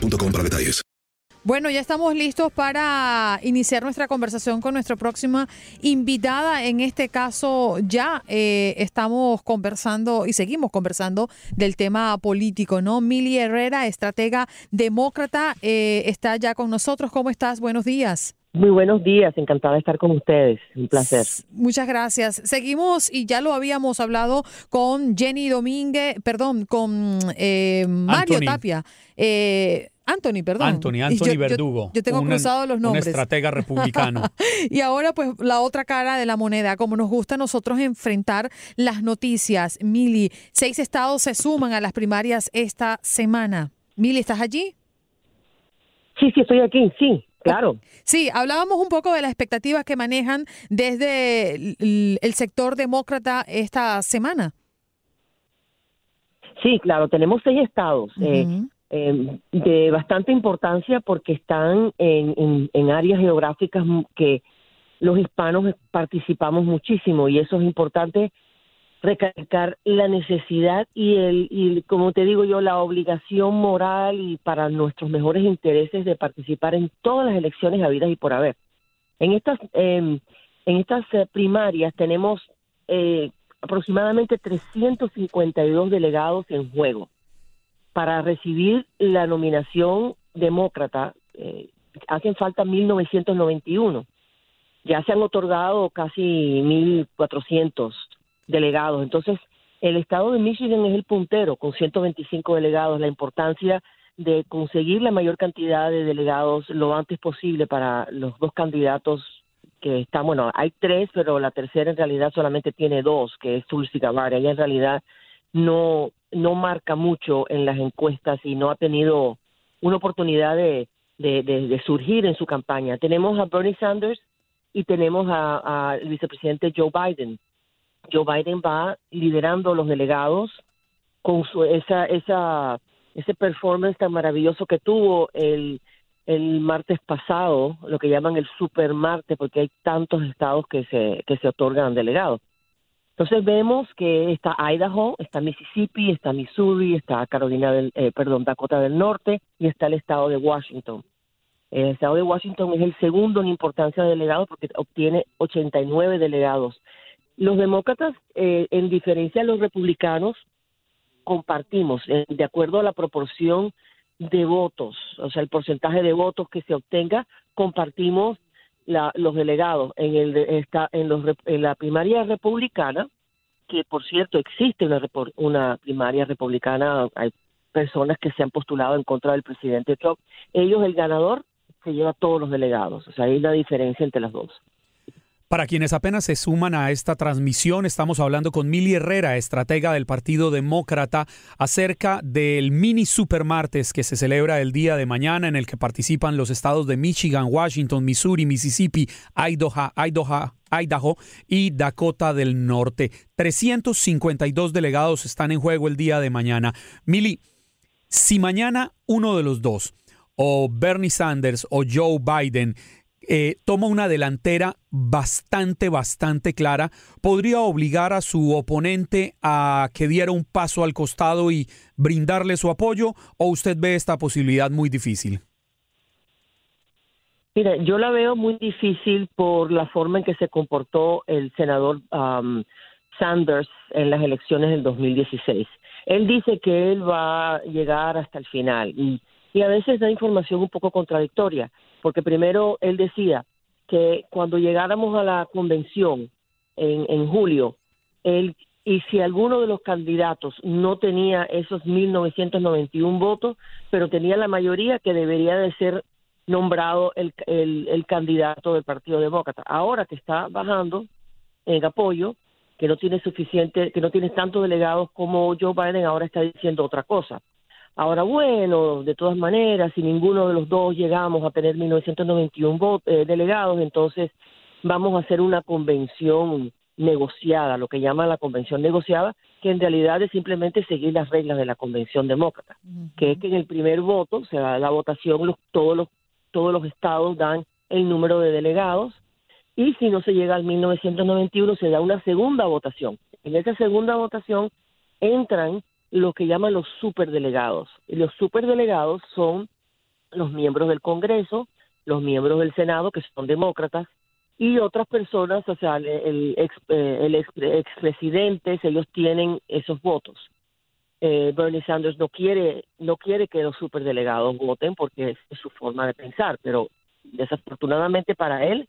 para detalles. Bueno, ya estamos listos para iniciar nuestra conversación con nuestra próxima invitada. En este caso, ya eh, estamos conversando y seguimos conversando del tema político, ¿no? Mili Herrera, estratega demócrata, eh, está ya con nosotros. ¿Cómo estás? Buenos días. Muy buenos días, encantada de estar con ustedes, un placer. Muchas gracias. Seguimos y ya lo habíamos hablado con Jenny Domínguez, perdón, con eh, Mario Anthony. Tapia. Eh, Anthony, perdón. Anthony, Anthony yo- Verdugo. Yo, tengo un- cruzados los Un nombres. estratega republicano. y ahora, pues, la otra cara de la moneda, como nos gusta a nosotros enfrentar las noticias. Mili, seis estados se suman a las primarias esta semana. Mili, ¿estás allí? Sí, sí, estoy aquí, sí, claro. Sí, hablábamos un poco de las expectativas que manejan desde el, el sector demócrata esta semana. Sí, claro, tenemos seis estados eh, eh, de bastante importancia porque están en, en- en áreas geográficas que los hispanos participamos muchísimo y eso es importante recalcar la necesidad y el y como te digo yo la obligación moral y para nuestros mejores intereses de participar en todas las elecciones habidas y por haber. En estas eh, en estas eh, primarias tenemos eh, aproximadamente 352 delegados en juego para recibir la nominación demócrata. eh, hacen falta 1991 ya se han otorgado casi 1.400 delegados. Entonces, el estado de Michigan es el puntero con 125 delegados. La importancia de conseguir la mayor cantidad de delegados lo antes posible para los dos candidatos que están, bueno, hay tres, pero la tercera en realidad solamente tiene dos, que es Tulsi Gabbard. Ella en realidad no, no marca mucho en las encuestas y no ha tenido una oportunidad de, de, de- surgir en su campaña. Tenemos a Bernie Sanders y tenemos a- al vicepresidente Joe Biden. Joe Biden va liderando los delegados con su, esa, esa, ese performance tan maravilloso que tuvo el, el martes pasado, lo que llaman el super martes, porque hay tantos estados que se, que se otorgan delegados. Entonces vemos que está Idaho, está Mississippi, está Missouri, está Carolina del, eh, perdón, Dakota del Norte y está el estado de Washington. El estado de Washington es el segundo en importancia de delegados porque obtiene 89 delegados. Los demócratas, eh, en diferencia de los republicanos, compartimos, eh, de acuerdo a la proporción de votos, o sea, el porcentaje de votos que se obtenga, compartimos la- los delegados. En, el está, en, los, en la primaria republicana, que por cierto existe una, una primaria republicana, hay personas que se han postulado en contra del presidente Trump, ellos, el ganador, se lleva todos los delegados, o sea, hay una diferencia entre las dos. Para quienes apenas se suman a esta transmisión, estamos hablando con Mili Herrera, estratega del Partido Demócrata, acerca del mini supermartes que se celebra el día de mañana, en el que participan los estados de Michigan, Washington, Missouri, Mississippi, Idaho, Idaho, Idaho y Dakota del Norte. 352 delegados están en juego el día de mañana. Mili, si mañana uno de los dos, o Bernie Sanders o Joe Biden, eh, toma una delantera bastante, bastante clara, podría obligar a su oponente a que diera un paso al costado y brindarle su apoyo, o usted ve esta posibilidad muy difícil? Mira, yo la veo muy difícil por la forma en que se comportó el senador um, Sanders en las elecciones del 2016. Él dice que él va a llegar hasta el final y, y a veces da información un poco contradictoria porque primero él decía que cuando llegáramos a la convención en, en julio, él y si alguno de los candidatos no tenía esos 1.991 votos, pero tenía la mayoría que debería de ser nombrado el, el, el, candidato del Partido Demócrata. Ahora que está bajando en apoyo, que no tiene suficiente, que no tiene tantos delegados como Joe Biden, ahora está diciendo otra cosa. Ahora, bueno, de todas maneras, si ninguno de los dos llegamos a tener 1991 eh, delegados, entonces vamos a hacer una convención negociada, lo que llaman la convención negociada, que en realidad es simplemente seguir las reglas de la convención demócrata, que es que en el primer voto, o sea, la votación, los, todos los todos los estados dan el número de delegados y si no se llega al 1991 se da una segunda votación. En esa segunda votación entran lo que llaman los superdelegados. Y los superdelegados son los miembros del Congreso, los miembros del Senado, que son demócratas, y otras personas, o sea, el, ex, eh, el ex, expresidentes, ellos tienen esos votos. Eh, Bernie Sanders no quiere, no quiere que los superdelegados voten porque es, su forma de pensar, pero desafortunadamente para él,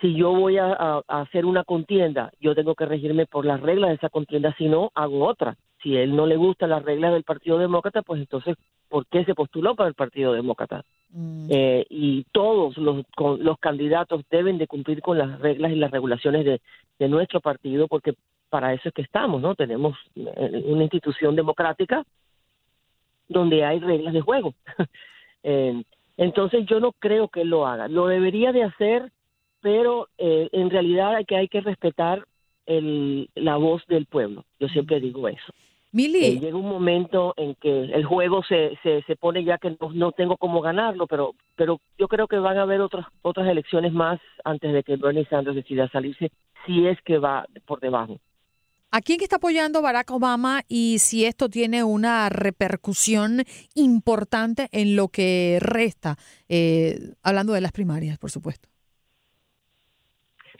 si yo voy a, hacer una contienda, yo tengo que regirme por las reglas de esa contienda, si no, hago otra si él no le gusta las reglas del Partido Demócrata, pues entonces, ¿por qué se postuló para el Partido Demócrata? Mm. Eh, y todos los, los candidatos deben de cumplir con las reglas y las regulaciones de, de nuestro partido, porque para eso es que estamos, ¿no? Tenemos eh, una institución democrática donde hay reglas de juego. eh, entonces yo no creo que él lo haga. Lo debería de hacer, pero eh, en realidad hay que, hay que respetar el, la voz del pueblo. Yo siempre digo eso. Mili. Eh, llega un momento en que el juego se, se, se pone ya que no, no, tengo cómo ganarlo, pero, pero yo creo que van a haber otras, otras elecciones más antes de que Bernie Sanders decida salirse, si es que va por debajo. ¿A quién está apoyando Barack Obama y si esto tiene una repercusión importante en lo que resta? Eh, hablando de las primarias, por supuesto.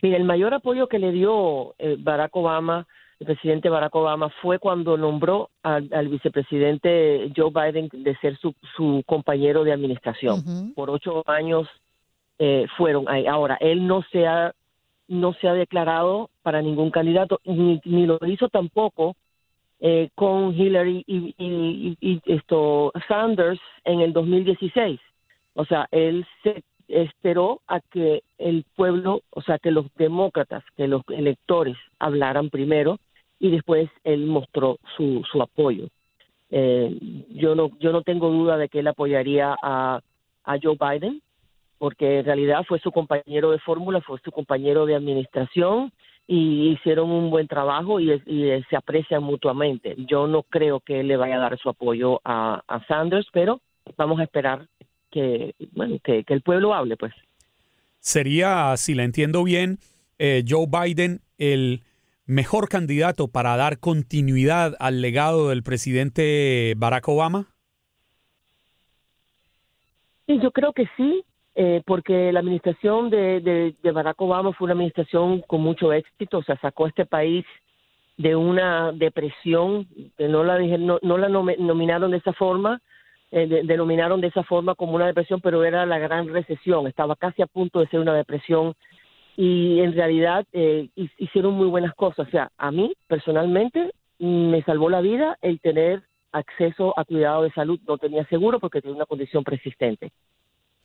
Mira, el mayor apoyo que le dio eh, Barack Obama el presidente Barack Obama fue cuando nombró al, vicepresidente Joe Biden de ser su, su compañero de administración. Por ocho años eh, fueron ahí. Ahora, él no se ha, no se ha declarado para ningún candidato, ni, ni lo hizo tampoco eh, con Hillary y, y, y, esto Sanders en el 2016. O sea, él se esperó a que el pueblo, o sea, que los demócratas, que los electores hablaran primero y después él mostró su, su apoyo. Eh, yo no yo no tengo duda de que él apoyaría a, a Joe Biden porque en realidad fue su compañero de fórmula, fue su compañero de administración y hicieron un buen trabajo y, se aprecian mutuamente. Yo no creo que él le vaya a dar su apoyo a Sanders, pero vamos a esperar que, bueno, que, que, el pueblo hable, pues. Sería, si la entiendo bien, eh, Joe Biden el mejor candidato para dar continuidad al legado del presidente Barack Obama? Sí, yo creo que sí, eh, porque la administración de, de, de, Barack Obama fue una administración con mucho éxito, o sea, sacó a este país de una depresión, que no la, no, no la nominaron de esa forma, eh, de, denominaron de esa forma como una depresión, pero era la gran recesión, estaba casi a punto de ser una depresión y en realidad eh, hicieron muy buenas cosas. O sea, a mí personalmente me salvó la vida el tener acceso a cuidado de salud. No tenía seguro porque tenía una condición persistente.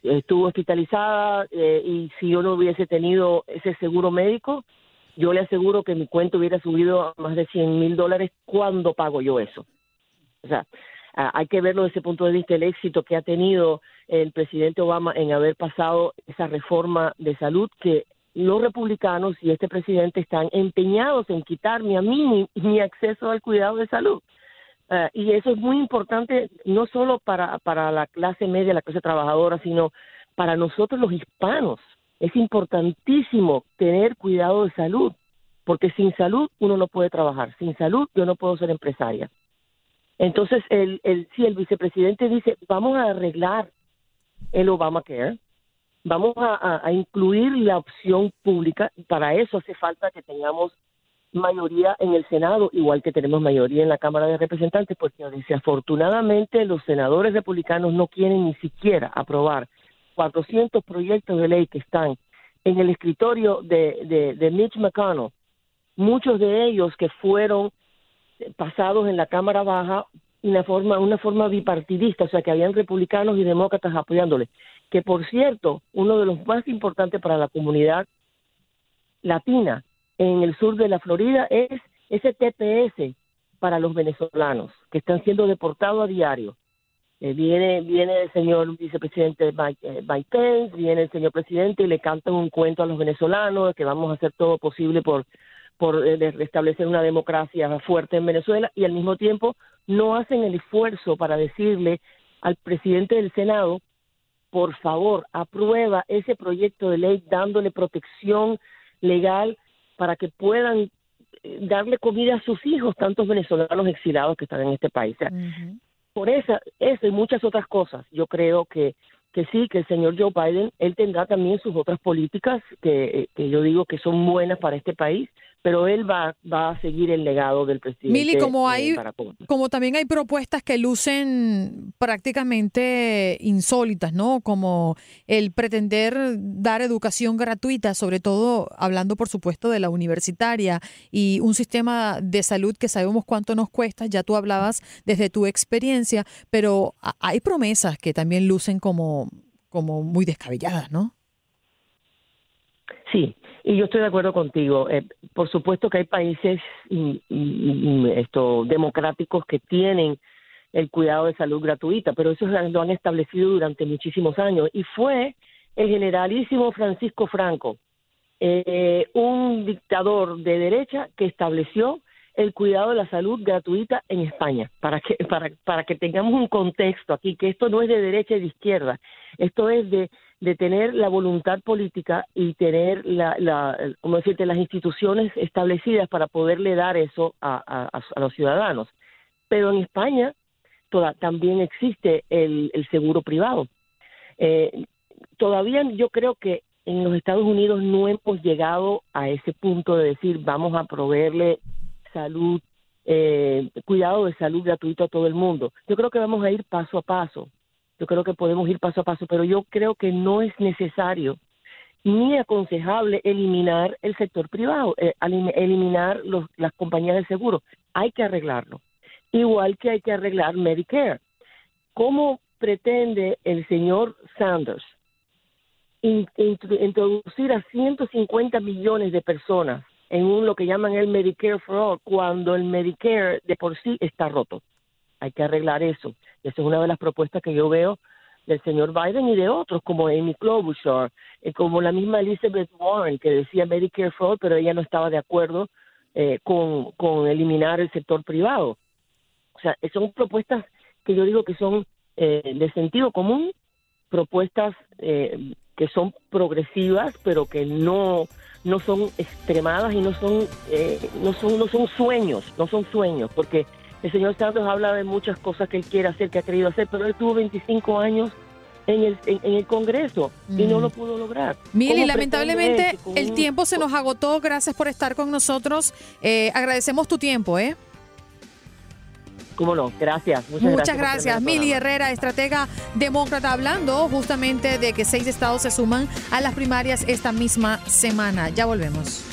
estuvo hospitalizada eh, y si yo no hubiese tenido ese seguro médico, yo le aseguro que mi cuenta hubiera subido a más de 100 mil dólares cuando pago yo eso. O sea, ah, hay que verlo desde ese punto de vista, el éxito que ha tenido el presidente Obama en haber pasado esa reforma de salud que los republicanos y este presidente están empeñados en quitarme a mí mi, mi acceso al cuidado de salud. Ah, y eso es muy importante no solo para, para la clase media, la clase trabajadora, sino para nosotros los hispanos. Es importantísimo tener cuidado de salud, porque sin salud uno no puede trabajar, sin salud yo no puedo ser empresaria. Entonces, el, el, si el vicepresidente dice, vamos a arreglar el Obamacare, vamos a, incluir la opción pública, para eso hace falta que tengamos mayoría en el Senado, igual que tenemos mayoría en la Cámara de Representantes, porque desafortunadamente los senadores republicanos no quieren ni siquiera aprobar 400 proyectos de ley que están en el escritorio de, de Mitch McConnell, muchos de ellos que fueron pasados en la Cámara Baja una forma, una forma bipartidista, o sea que habían republicanos y demócratas apoyándole. Que por cierto, uno de los más importantes para la comunidad latina en el sur de la Florida es ese TPS para los venezolanos que están siendo deportados a diario. Eh, viene, viene el señor vicepresidente Mike, eh, viene el señor presidente y le cantan un cuento a los venezolanos que vamos a hacer todo posible por por eh, restablecer una democracia fuerte en Venezuela y al mismo tiempo no hacen el esfuerzo para decirle al presidente del Senado, por favor, aprueba ese proyecto de ley dándole protección legal para que puedan eh, darle comida a sus hijos, tantos venezolanos exilados que están en este país. Por esa, eso y muchas otras cosas, yo creo que que sí, que el señor Joe Biden, él tendrá también sus otras políticas que, que yo digo que son buenas para este país, pero él va, va a seguir el legado del presidente. Mili, como hay, como también hay propuestas que lucen prácticamente insólitas, ¿no? Como el pretender dar educación gratuita, sobre todo hablando, por supuesto, de la universitaria y un sistema de salud que sabemos cuánto nos cuesta. Ya tú hablabas desde tu experiencia, pero hay promesas que también lucen como, como muy descabelladas, ¿no? Sí, y yo estoy de acuerdo contigo. Eh, por supuesto que hay países esto, democráticos que tienen el cuidado de salud gratuita, pero eso lo han establecido durante muchísimos años. Y fue el generalísimo Francisco Franco, eh, un dictador de derecha que estableció el cuidado de la salud gratuita en España, para que, para, para que tengamos un contexto aquí, que esto no es de derecha y de izquierda, esto es de de tener la voluntad política y tener la, la como decirte, las instituciones establecidas para poderle dar eso a, a, los ciudadanos. Pero en España también existe el, el seguro privado. Eh, todavía yo creo que en los Estados Unidos no hemos llegado a ese punto de decir vamos a proveerle salud, eh, cuidado de salud gratuito a todo el mundo. Yo creo que vamos a ir paso a paso. Yo creo que podemos ir paso a paso, pero yo creo que no es necesario ni aconsejable eliminar el sector privado, eh, eliminar los, las compañías de seguro. Hay que arreglarlo. Igual que hay que arreglar Medicare. ¿Cómo pretende el señor Sanders introducir a 150 millones de personas en un lo que llaman el Medicare for All cuando el Medicare de por sí está roto? Hay que arreglar eso. Esa es una de las propuestas que yo veo del señor Biden y de otros como Amy Klobuchar, eh, como la misma Elizabeth Warren que decía Medicare for All, pero ella no estaba de acuerdo eh, con, con eliminar el sector privado. O sea, son propuestas que yo digo que son eh, de sentido común, propuestas que son progresivas, pero que no no son extremadas y no son no son no son sueños, no son sueños, porque el señor Santos habla de muchas cosas que él quiere hacer, que ha querido hacer, pero él tuvo 25 años en el, en, el Congreso y no mm. lo pudo lograr. Mili, lamentablemente el tiempo se nos agotó. Gracias por estar con nosotros. Eh, agradecemos tu tiempo, ¿eh? Cómo no, gracias. Muchas, Muchas gracias. Mili Herrera, estratega demócrata, hablando justamente de que seis estados se suman a las primarias esta misma semana. Ya volvemos.